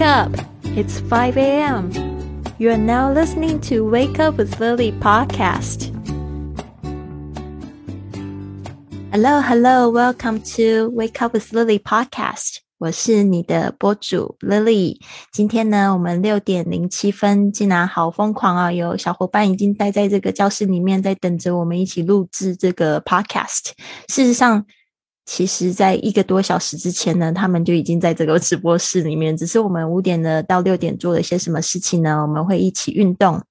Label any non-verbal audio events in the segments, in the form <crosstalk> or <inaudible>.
Wake up! It's 5 a.m. You are now listening to Wake Up with Lily podcast. Hello, hello, welcome to Wake Up with Lily podcast. 我是你的播主 Lily。今天呢，我们六点零七分，竟然好疯狂啊！有小伙伴已经待在这个教室里面，在等着我们一起录制这个 podcast。事实上， 其实，在一个多小时之前呢，他们就已经在这个直播室里面。只是我们五点呢到六点做了一些什么事情呢？我们会一起运动，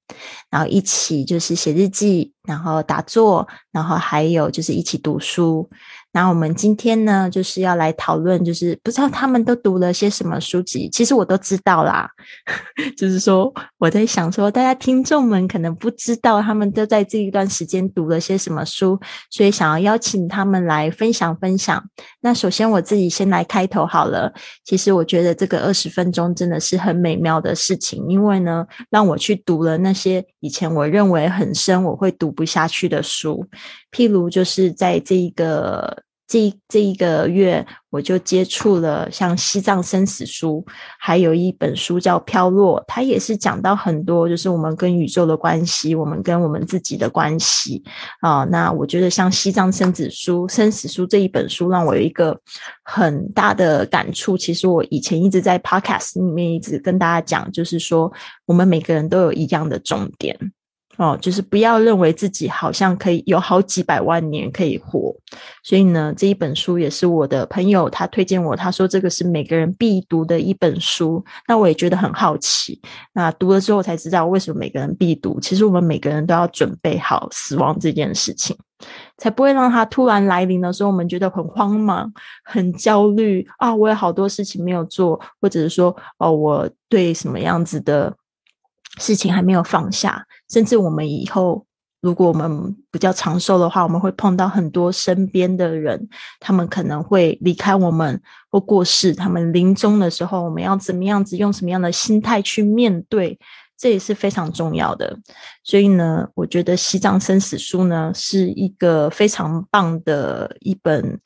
然后一起就是写日记，然后打坐，然后还有就是一起读书。那我们今天呢，就是要来讨论，就是不知道他们都读了些什么书籍。其实我都知道啦，<laughs> 就是说我在想说，大家听众们可能不知道他们都在这一段时间读了些什么书，所以想要邀请他们来分享分享。那首先我自己先来开头好了。其实我觉得这个二十分钟真的是很美妙的事情，因为呢，让我去读了那些以前我认为很深我会读不下去的书。譬如，就是在这一个这这一个月，我就接触了像《西藏生死书》，还有一本书叫《飘落》，它也是讲到很多，就是我们跟宇宙的关系，我们跟我们自己的关系啊。那我觉得像《西藏生死书》生死书这一本书，让我有一个很大的感触。其实我以前一直在 Podcast 里面一直跟大家讲，就是说我们每个人都有一样的重点。哦，就是不要认为自己好像可以有好几百万年可以活，所以呢，这一本书也是我的朋友他推荐我，他说这个是每个人必读的一本书。那我也觉得很好奇，那读了之后才知道为什么每个人必读。其实我们每个人都要准备好死亡这件事情，才不会让他突然来临的时候，我们觉得很慌忙、很焦虑啊！我有好多事情没有做，或者是说哦，我对什么样子的。事情还没有放下，甚至我们以后，如果我们比较长寿的话，我们会碰到很多身边的人，他们可能会离开我们或过世。他们临终的时候，我们要怎么样子，用什么样的心态去面对，这也是非常重要的。所以呢，我觉得《西藏生死书》呢是一个非常棒的一本。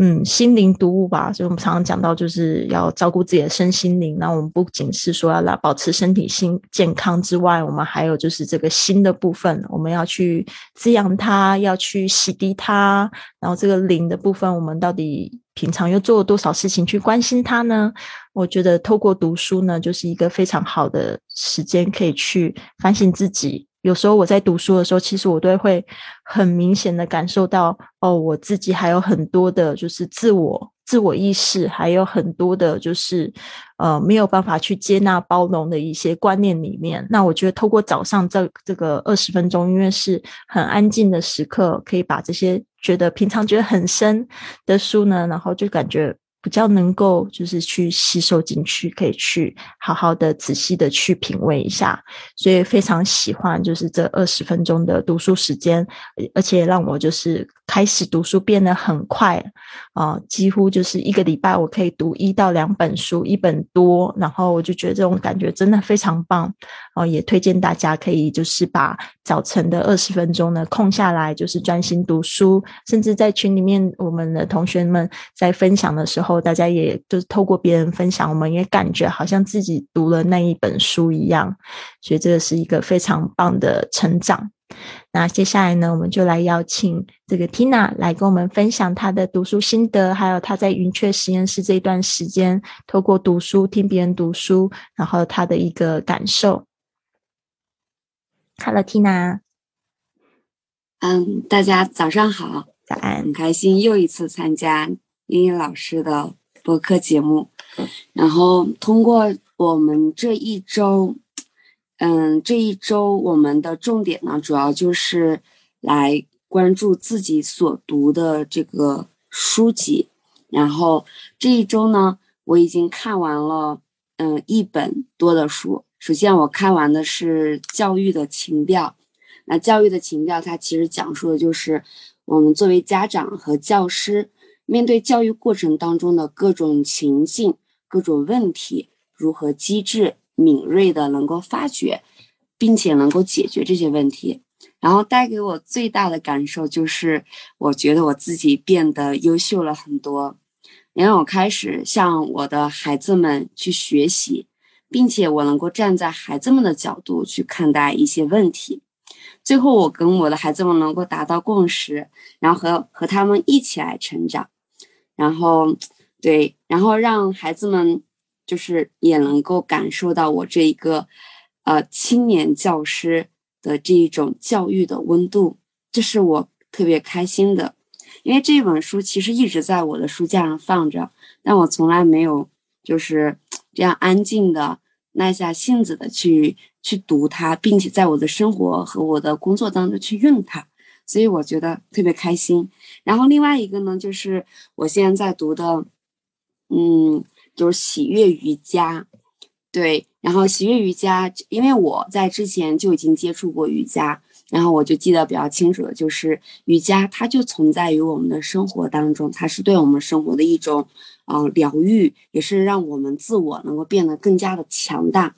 嗯，心灵读物吧，所以我们常常讲到，就是要照顾自己的身心灵。那我们不仅是说要来保持身体心健康之外，我们还有就是这个心的部分，我们要去滋养它，要去洗涤它。然后这个灵的部分，我们到底平常又做了多少事情去关心它呢？我觉得透过读书呢，就是一个非常好的时间，可以去反省自己。有时候我在读书的时候，其实我都会很明显的感受到，哦，我自己还有很多的，就是自我、自我意识，还有很多的，就是呃，没有办法去接纳、包容的一些观念里面。那我觉得，透过早上这这个二十分钟，因为是很安静的时刻，可以把这些觉得平常觉得很深的书呢，然后就感觉。比较能够就是去吸收进去，可以去好好的、仔细的去品味一下，所以非常喜欢就是这二十分钟的读书时间，而且让我就是开始读书变得很快啊，几乎就是一个礼拜我可以读一到两本书，一本多，然后我就觉得这种感觉真的非常棒哦，也推荐大家可以就是把早晨的二十分钟呢空下来，就是专心读书，甚至在群里面我们的同学们在分享的时候。后大家也就是透过别人分享，我们也感觉好像自己读了那一本书一样，所以这个是一个非常棒的成长。那接下来呢，我们就来邀请这个 Tina 来跟我们分享她的读书心得，还有她在云雀实验室这一段时间，透过读书听别人读书，然后她的一个感受。Hello，Tina。嗯，大家早上好，早安，很开心又一次参加。英语老师的播客节目，然后通过我们这一周，嗯，这一周我们的重点呢，主要就是来关注自己所读的这个书籍。然后这一周呢，我已经看完了，嗯，一本多的书。首先我看完的是《教育的情调》，那《教育的情调》它其实讲述的就是我们作为家长和教师。面对教育过程当中的各种情境、各种问题，如何机智敏锐的能够发掘，并且能够解决这些问题，然后带给我最大的感受就是，我觉得我自己变得优秀了很多。也让我开始向我的孩子们去学习，并且我能够站在孩子们的角度去看待一些问题。最后，我跟我的孩子们能够达到共识，然后和和他们一起来成长，然后对，然后让孩子们就是也能够感受到我这一个呃青年教师的这一种教育的温度，这是我特别开心的。因为这本书其实一直在我的书架上放着，但我从来没有就是这样安静的耐下性子的去去读它，并且在我的生活和我的工作当中去用它，所以我觉得特别开心。然后另外一个呢，就是我现在在读的，嗯，就是喜悦瑜伽，对，然后喜悦瑜伽，因为我在之前就已经接触过瑜伽。然后我就记得比较清楚的就是瑜伽，它就存在于我们的生活当中，它是对我们生活的一种，呃，疗愈，也是让我们自我能够变得更加的强大。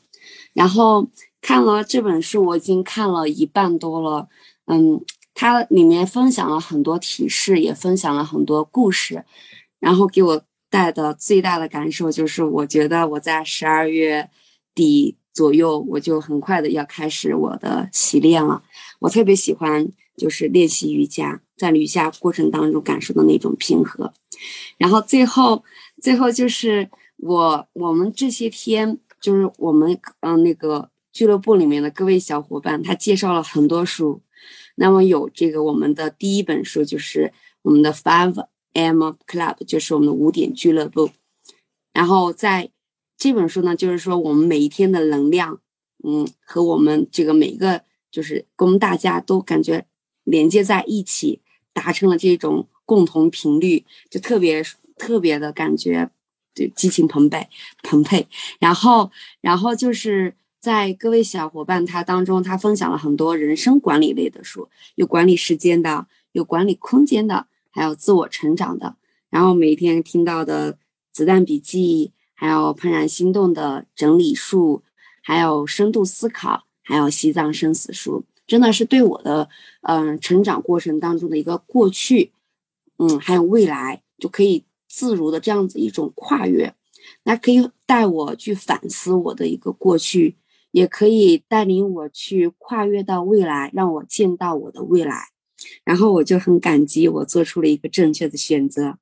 然后看了这本书，我已经看了一半多了，嗯，它里面分享了很多提示，也分享了很多故事，然后给我带的最大的感受就是，我觉得我在十二月底左右，我就很快的要开始我的习练了。我特别喜欢就是练习瑜伽，在瑜伽过程当中感受的那种平和，然后最后最后就是我我们这些天就是我们嗯那个俱乐部里面的各位小伙伴，他介绍了很多书，那么有这个我们的第一本书就是我们的 Five M Club，就是我们的五点俱乐部，然后在这本书呢，就是说我们每一天的能量，嗯，和我们这个每一个。就是跟大家都感觉连接在一起，达成了这种共同频率，就特别特别的感觉，就激情澎湃 <laughs> 澎湃。然后，然后就是在各位小伙伴他当中，他分享了很多人生管理类的书，有管理时间的，有管理空间的，还有自我成长的。然后每天听到的子弹笔记，还有怦然心动的整理术，还有深度思考。还有《西藏生死书》，真的是对我的嗯成长过程当中的一个过去，嗯，还有未来，就可以自如的这样子一种跨越，那可以带我去反思我的一个过去，也可以带领我去跨越到未来，让我见到我的未来。然后我就很感激我做出了一个正确的选择，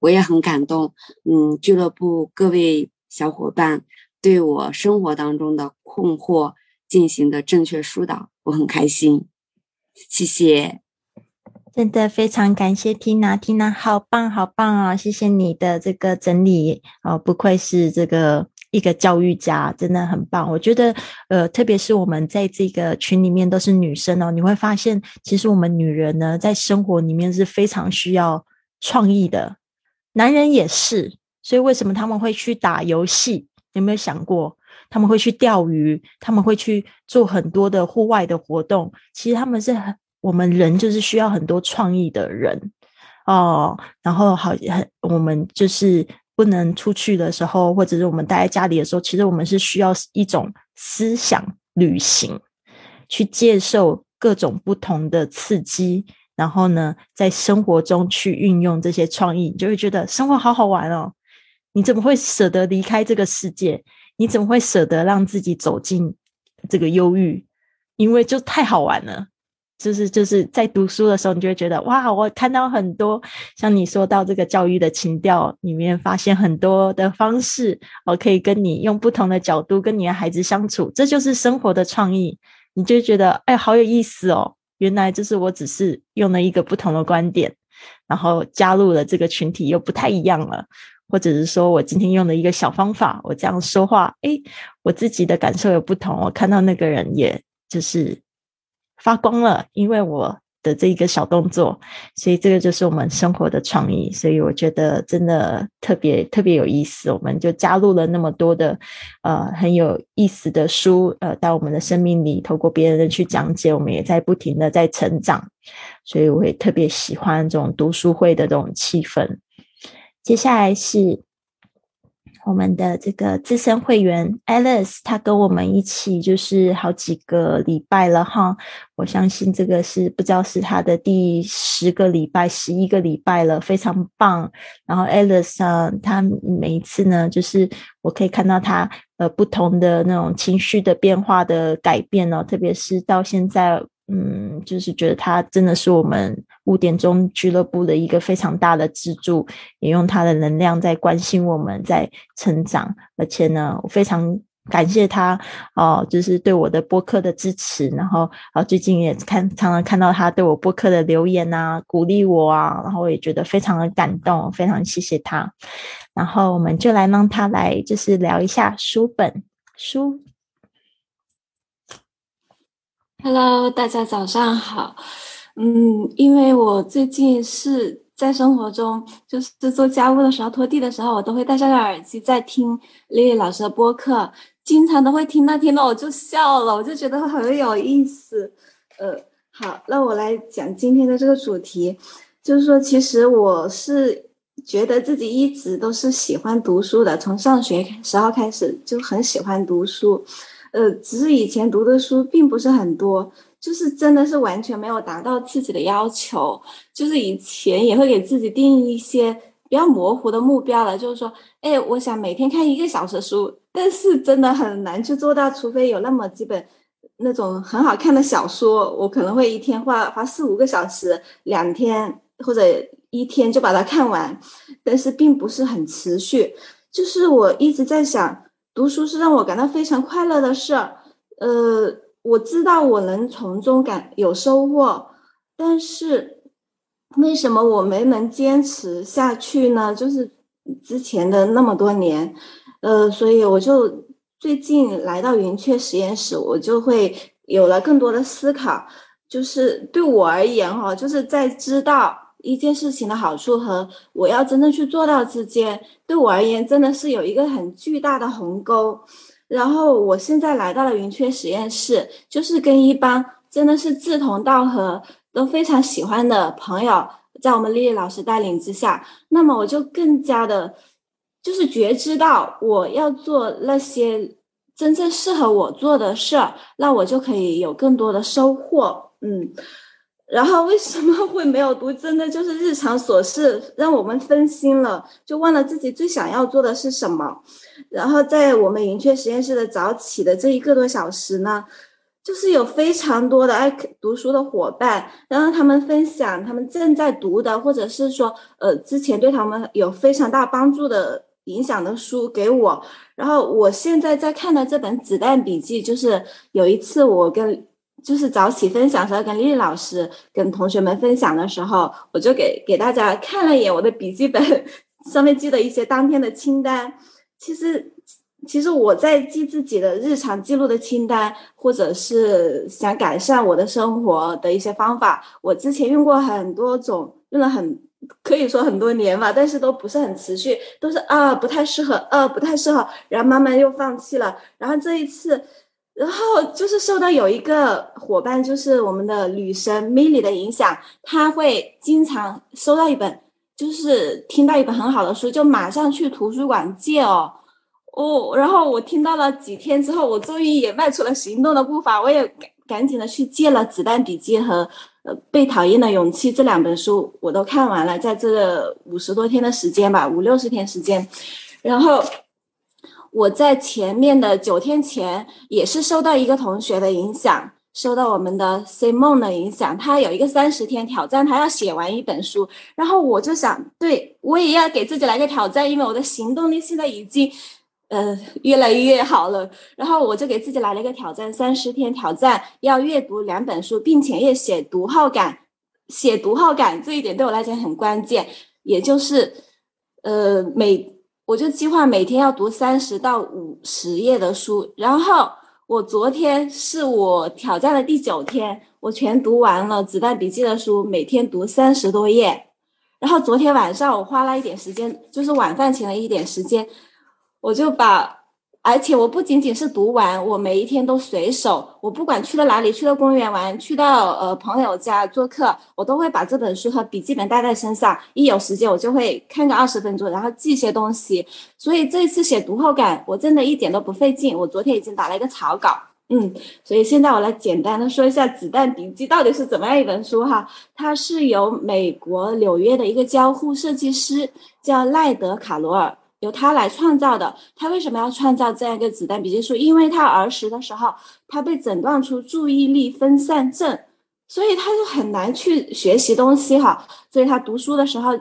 我也很感动，嗯，俱乐部各位小伙伴对我生活当中的困惑。进行的正确疏导，我很开心，谢谢，真的非常感谢 Tina，Tina 好棒好棒啊！谢谢你的这个整理哦，不愧是这个一个教育家，真的很棒。我觉得呃，特别是我们在这个群里面都是女生哦，你会发现其实我们女人呢，在生活里面是非常需要创意的，男人也是，所以为什么他们会去打游戏？有没有想过？他们会去钓鱼，他们会去做很多的户外的活动。其实他们是很，我们人就是需要很多创意的人哦。然后好，很我们就是不能出去的时候，或者是我们待在家里的时候，其实我们是需要一种思想旅行，去接受各种不同的刺激，然后呢，在生活中去运用这些创意，你就会觉得生活好好玩哦。你怎么会舍得离开这个世界？你怎么会舍得让自己走进这个忧郁？因为就太好玩了，就是就是在读书的时候，你就会觉得哇，我看到很多像你说到这个教育的情调里面，发现很多的方式，我可以跟你用不同的角度跟你的孩子相处，这就是生活的创意。你就觉得哎，好有意思哦！原来就是我只是用了一个不同的观点，然后加入了这个群体，又不太一样了。或者是说我今天用的一个小方法，我这样说话，哎，我自己的感受有不同。我看到那个人，也就是发光了，因为我的这一个小动作，所以这个就是我们生活的创意。所以我觉得真的特别特别有意思。我们就加入了那么多的呃很有意思的书，呃，到我们的生命里，透过别人的去讲解，我们也在不停的在成长。所以我也特别喜欢这种读书会的这种气氛。接下来是我们的这个资深会员 Alice，她跟我们一起就是好几个礼拜了哈。我相信这个是不知道是她的第十个礼拜、十一个礼拜了，非常棒。然后 Alice 啊，她每一次呢，就是我可以看到她呃不同的那种情绪的变化的改变哦，特别是到现在。嗯，就是觉得他真的是我们五点钟俱乐部的一个非常大的支柱，也用他的能量在关心我们，在成长。而且呢，我非常感谢他哦，就是对我的播客的支持。然后啊，最近也看常常看到他对我播客的留言啊，鼓励我啊，然后我也觉得非常的感动，非常谢谢他。然后我们就来让他来，就是聊一下书本书。Hello，大家早上好。嗯，因为我最近是在生活中，就是做家务的时候、拖地的时候，我都会戴上耳机在听丽丽老师的播客，经常都会听到听到我就笑了，我就觉得很有意思。呃，好，那我来讲今天的这个主题，就是说，其实我是觉得自己一直都是喜欢读书的，从上学时候开始就很喜欢读书。呃，只是以前读的书并不是很多，就是真的是完全没有达到自己的要求。就是以前也会给自己定一些比较模糊的目标了，就是说，哎，我想每天看一个小时书，但是真的很难去做到，除非有那么几本那种很好看的小说，我可能会一天花花四五个小时，两天或者一天就把它看完，但是并不是很持续。就是我一直在想。读书是让我感到非常快乐的事儿，呃，我知道我能从中感有收获，但是为什么我没能坚持下去呢？就是之前的那么多年，呃，所以我就最近来到云雀实验室，我就会有了更多的思考，就是对我而言哈，就是在知道。一件事情的好处和我要真正去做到之间，对我而言真的是有一个很巨大的鸿沟。然后我现在来到了云雀实验室，就是跟一帮真的是志同道合、都非常喜欢的朋友，在我们丽丽老师带领之下，那么我就更加的，就是觉知到我要做那些真正适合我做的事儿，那我就可以有更多的收获。嗯。然后为什么会没有读？真的就是日常琐事让我们分心了，就忘了自己最想要做的是什么。然后在我们云雀实验室的早起的这一个多小时呢，就是有非常多的爱读书的伙伴，然后他们分享他们正在读的，或者是说呃之前对他们有非常大帮助的影响的书给我。然后我现在在看的这本《子弹笔记》，就是有一次我跟。就是早起分享时候，跟丽丽老师跟同学们分享的时候，我就给给大家看了一眼我的笔记本，上面记的一些当天的清单。其实，其实我在记自己的日常记录的清单，或者是想改善我的生活的一些方法，我之前用过很多种，用了很可以说很多年吧，但是都不是很持续，都是啊不太适合，啊不太适合，然后慢慢又放弃了，然后这一次。然后就是受到有一个伙伴，就是我们的女神 Milly 的影响，他会经常收到一本，就是听到一本很好的书，就马上去图书馆借哦哦。然后我听到了几天之后，我终于也迈出了行动的步伐，我也赶赶紧的去借了《子弹笔记》和呃《被讨厌的勇气》这两本书，我都看完了，在这五十多天的时间吧，五六十天时间，然后。我在前面的九天前也是受到一个同学的影响，受到我们的 Simon 的影响，他有一个三十天挑战，他要写完一本书。然后我就想，对我也要给自己来个挑战，因为我的行动力现在已经，呃，越来越好了。然后我就给自己来了一个挑战，三十天挑战要阅读两本书，并且也写读后感。写读后感这一点对我来讲很关键，也就是，呃，每。我就计划每天要读三十到五十页的书，然后我昨天是我挑战的第九天，我全读完了《子弹笔记》的书，每天读三十多页。然后昨天晚上我花了一点时间，就是晚饭前的一点时间，我就把而且我不仅仅是读完，我每一天都随手，我不管去了哪里，去了公园玩，去到呃朋友家做客，我都会把这本书和笔记本带在身上。一有时间，我就会看个二十分钟，然后记一些东西。所以这一次写读后感，我真的一点都不费劲。我昨天已经打了一个草稿，嗯，所以现在我来简单的说一下《子弹笔记》到底是怎么样一本书哈。它是由美国纽约的一个交互设计师叫赖德卡罗尔。由他来创造的。他为什么要创造这样一个子弹笔记书？因为他儿时的时候，他被诊断出注意力分散症，所以他就很难去学习东西哈。所以他读书的时候，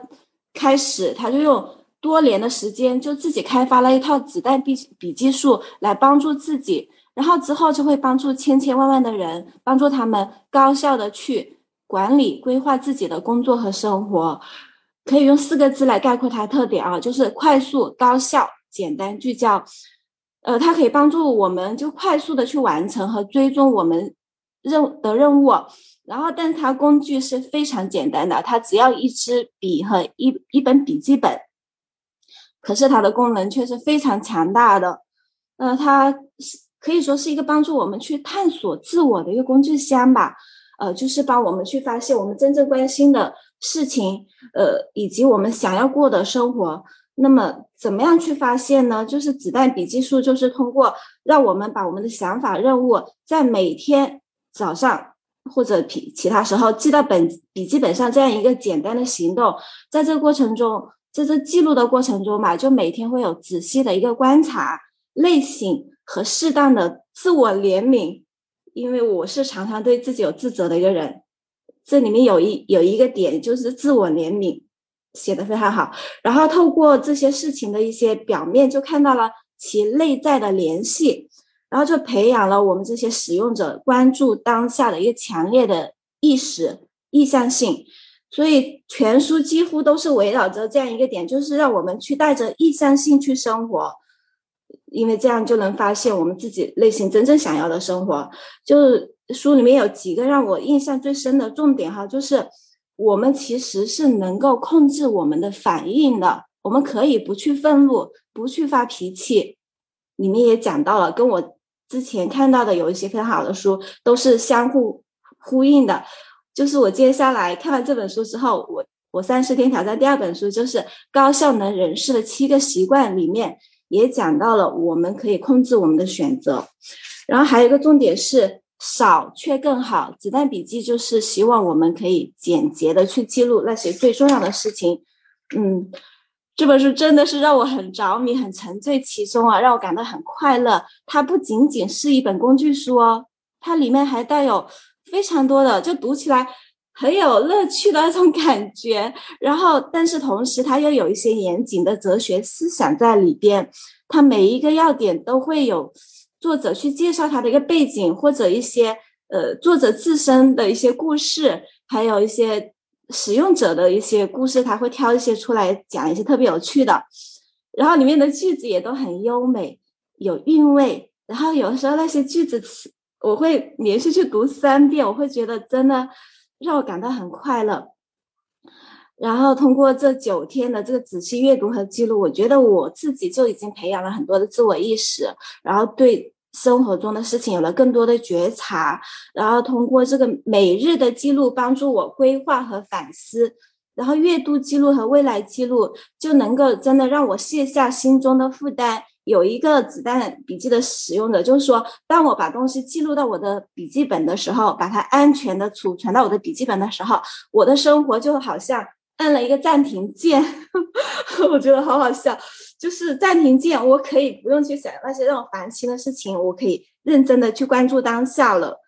开始他就用多年的时间，就自己开发了一套子弹笔笔记术来帮助自己，然后之后就会帮助千千万万的人，帮助他们高效的去管理规划自己的工作和生活。可以用四个字来概括它的特点啊，就是快速、高效、简单、聚焦。呃，它可以帮助我们就快速的去完成和追踪我们任的任务。然后，但它工具是非常简单的，它只要一支笔和一一本笔记本。可是它的功能却是非常强大的。呃，它是可以说是一个帮助我们去探索自我的一个工具箱吧。呃，就是帮我们去发现我们真正关心的。事情，呃，以及我们想要过的生活，那么怎么样去发现呢？就是子弹笔记术，就是通过让我们把我们的想法、任务在每天早上或者其其他时候记到本笔记本上，这样一个简单的行动，在这个过程中，在这记录的过程中嘛，就每天会有仔细的一个观察、类型和适当的自我怜悯，因为我是常常对自己有自责的一个人。这里面有一有一个点，就是自我怜悯，写的非常好。然后透过这些事情的一些表面，就看到了其内在的联系，然后就培养了我们这些使用者关注当下的一个强烈的意识意向性。所以全书几乎都是围绕着这样一个点，就是让我们去带着意向性去生活，因为这样就能发现我们自己内心真正想要的生活，就是。书里面有几个让我印象最深的重点哈，就是我们其实是能够控制我们的反应的，我们可以不去愤怒，不去发脾气。里面也讲到了，跟我之前看到的有一些很好的书都是相互呼应的。就是我接下来看完这本书之后，我我三十天挑战第二本书就是高效能人士的七个习惯里面也讲到了，我们可以控制我们的选择。然后还有一个重点是。少却更好。子弹笔记就是希望我们可以简洁的去记录那些最重要的事情。嗯，这本书真的是让我很着迷，很沉醉其中啊，让我感到很快乐。它不仅仅是一本工具书哦，它里面还带有非常多的，就读起来很有乐趣的那种感觉。然后，但是同时它又有一些严谨的哲学思想在里边。它每一个要点都会有。作者去介绍他的一个背景，或者一些呃作者自身的一些故事，还有一些使用者的一些故事，他会挑一些出来讲一些特别有趣的。然后里面的句子也都很优美，有韵味。然后有的时候那些句子词，我会连续去读三遍，我会觉得真的让我感到很快乐。然后通过这九天的这个仔细阅读和记录，我觉得我自己就已经培养了很多的自我意识，然后对生活中的事情有了更多的觉察。然后通过这个每日的记录，帮助我规划和反思。然后月度记录和未来记录，就能够真的让我卸下心中的负担。有一个子弹笔记的使用者，就是说，当我把东西记录到我的笔记本的时候，把它安全的储存到我的笔记本的时候，我的生活就好像。按了一个暂停键，<laughs> 我觉得好好笑。就是暂停键，我可以不用去想那些让我烦心的事情，我可以认真的去关注当下了。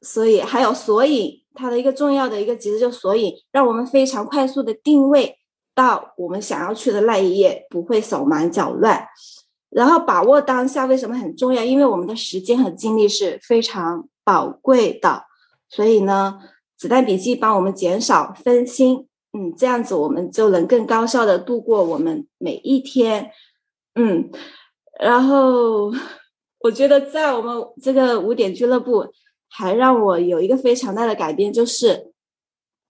所以还有索引，它的一个重要的一个机制就索引，让我们非常快速的定位到我们想要去的那一页，不会手忙脚乱。然后把握当下为什么很重要？因为我们的时间和精力是非常宝贵的。所以呢，子弹笔记帮我们减少分心。嗯，这样子我们就能更高效的度过我们每一天。嗯，然后我觉得在我们这个五点俱乐部，还让我有一个非常大的改变，就是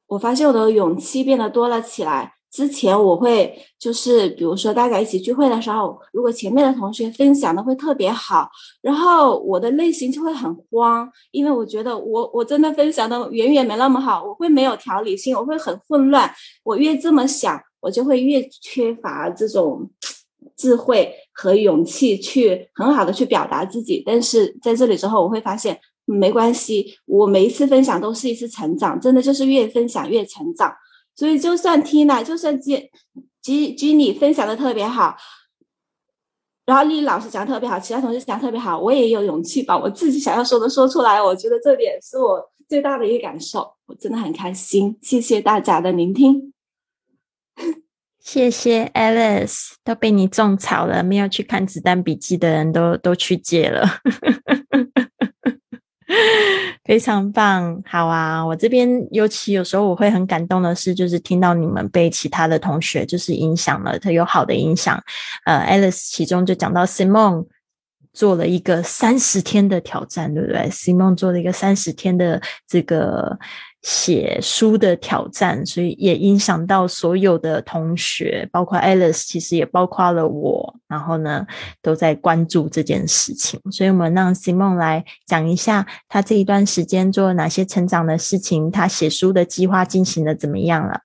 我发现我的勇气变得多了起来。之前我会就是比如说大家一起聚会的时候，如果前面的同学分享的会特别好，然后我的内心就会很慌，因为我觉得我我真的分享的远远没那么好，我会没有条理性，我会很混乱。我越这么想，我就会越缺乏这种智慧和勇气去很好的去表达自己。但是在这里之后，我会发现没关系，我每一次分享都是一次成长，真的就是越分享越成长。所以，就算 Tina，就算 J J Jenny 分享的特别好，然后丽丽老师讲的特别好，其他同学讲的特别好，我也有勇气把我自己想要说的说出来。我觉得这点是我最大的一个感受，我真的很开心。谢谢大家的聆听，<laughs> 谢谢 Alice，都被你种草了，没有去看子弹笔记的人都都去借了。<laughs> <laughs> 非常棒，好啊！我这边尤其有时候我会很感动的是，就是听到你们被其他的同学就是影响了，他有好的影响。呃，Alice 其中就讲到 Simon 做了一个三十天的挑战，对不对？Simon 做了一个三十天的这个。写书的挑战，所以也影响到所有的同学，包括 Alice，其实也包括了我。然后呢，都在关注这件事情。所以我们让 Simon 来讲一下他这一段时间做了哪些成长的事情，他写书的计划进行的怎么样了。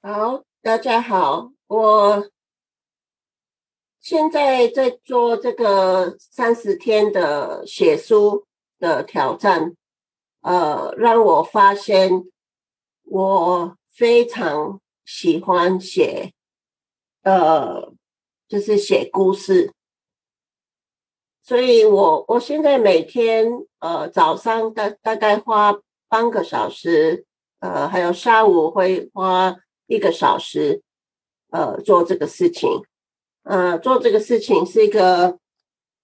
好，大家好，我现在在做这个三十天的写书的挑战。呃，让我发现我非常喜欢写，呃，就是写故事，所以我我现在每天呃早上大大概花半个小时，呃，还有下午会花一个小时，呃，做这个事情，呃，做这个事情是一个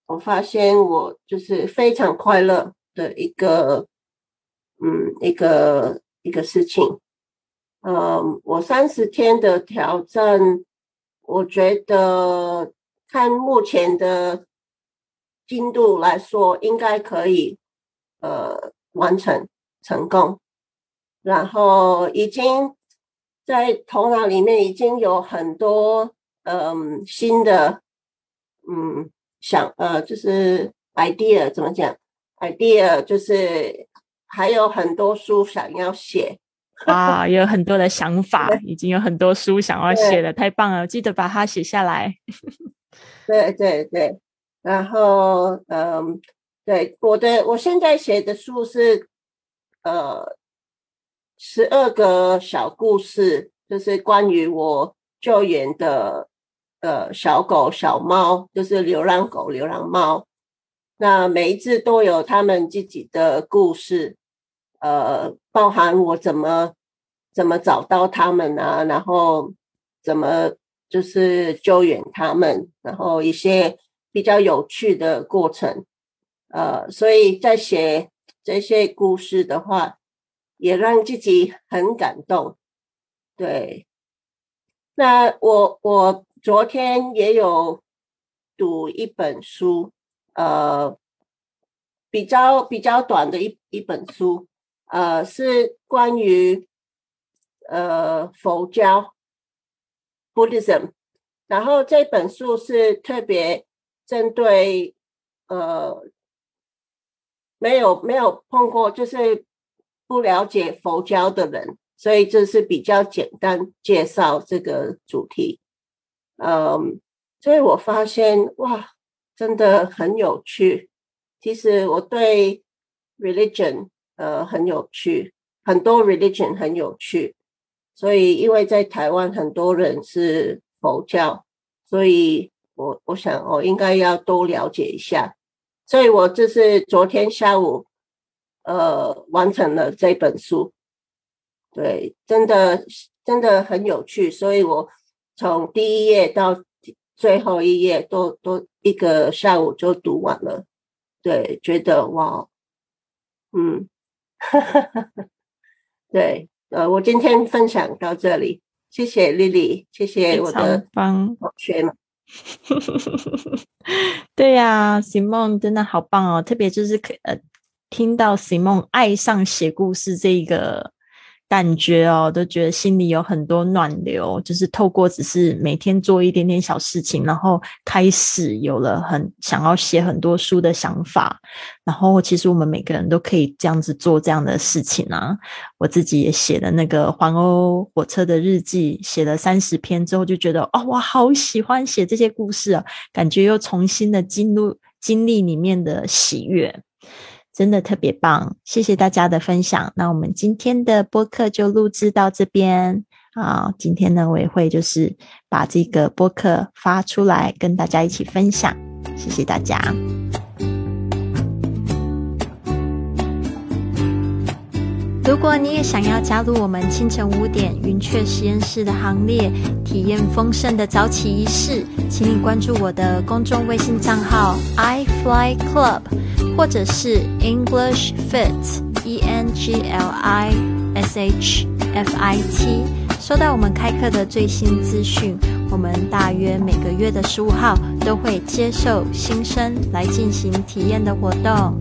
我发现我就是非常快乐的一个。嗯，一个一个事情，嗯，我三十天的挑战，我觉得看目前的进度来说，应该可以呃完成成功。然后已经在头脑里面已经有很多嗯新的嗯想呃就是 idea 怎么讲 idea 就是。还有很多书想要写，<laughs> 哇，有很多的想法，已经有很多书想要写了，太棒了！记得把它写下来。<laughs> 对对对，然后嗯，对我的我现在写的书是呃十二个小故事，就是关于我救援的呃小狗小猫，就是流浪狗流浪猫，那每一只都有他们自己的故事。呃，包含我怎么怎么找到他们啊，然后怎么就是救援他们，然后一些比较有趣的过程。呃，所以在写这些故事的话，也让自己很感动。对，那我我昨天也有读一本书，呃，比较比较短的一一本书。呃，是关于呃佛教 Buddhism，然后这本书是特别针对呃没有没有碰过，就是不了解佛教的人，所以这是比较简单介绍这个主题。嗯，所以我发现哇，真的很有趣。其实我对 religion。呃，很有趣，很多 religion 很有趣，所以因为在台湾很多人是佛教，所以我我想我应该要多了解一下，所以我这是昨天下午呃完成了这本书，对，真的真的很有趣，所以我从第一页到最后一页都都一个下午就读完了，对，觉得哇，嗯。<laughs> 对，呃，我今天分享到这里，谢谢丽丽，谢谢我的同学们。<laughs> 对呀，Simon 真的好棒哦，特别就是可呃，听到 Simon 爱上写故事这一个感觉哦，都觉得心里有很多暖流，就是透过只是每天做一点点小事情，然后开始有了很想要写很多书的想法。然后其实我们每个人都可以这样子做这样的事情啊。我自己也写了那个环欧火车的日记，写了三十篇之后，就觉得哦，我好喜欢写这些故事啊，感觉又重新的进入经历里面的喜悦。真的特别棒，谢谢大家的分享。那我们今天的播客就录制到这边啊。今天呢，我也会就是把这个播客发出来，跟大家一起分享。谢谢大家。如果你也想要加入我们清晨五点云雀实验室的行列，体验丰盛的早起仪式，请你关注我的公众微信账号 i fly club。或者是 English Fit E N G L I S H F I T，收到我们开课的最新资讯。我们大约每个月的十五号都会接受新生来进行体验的活动。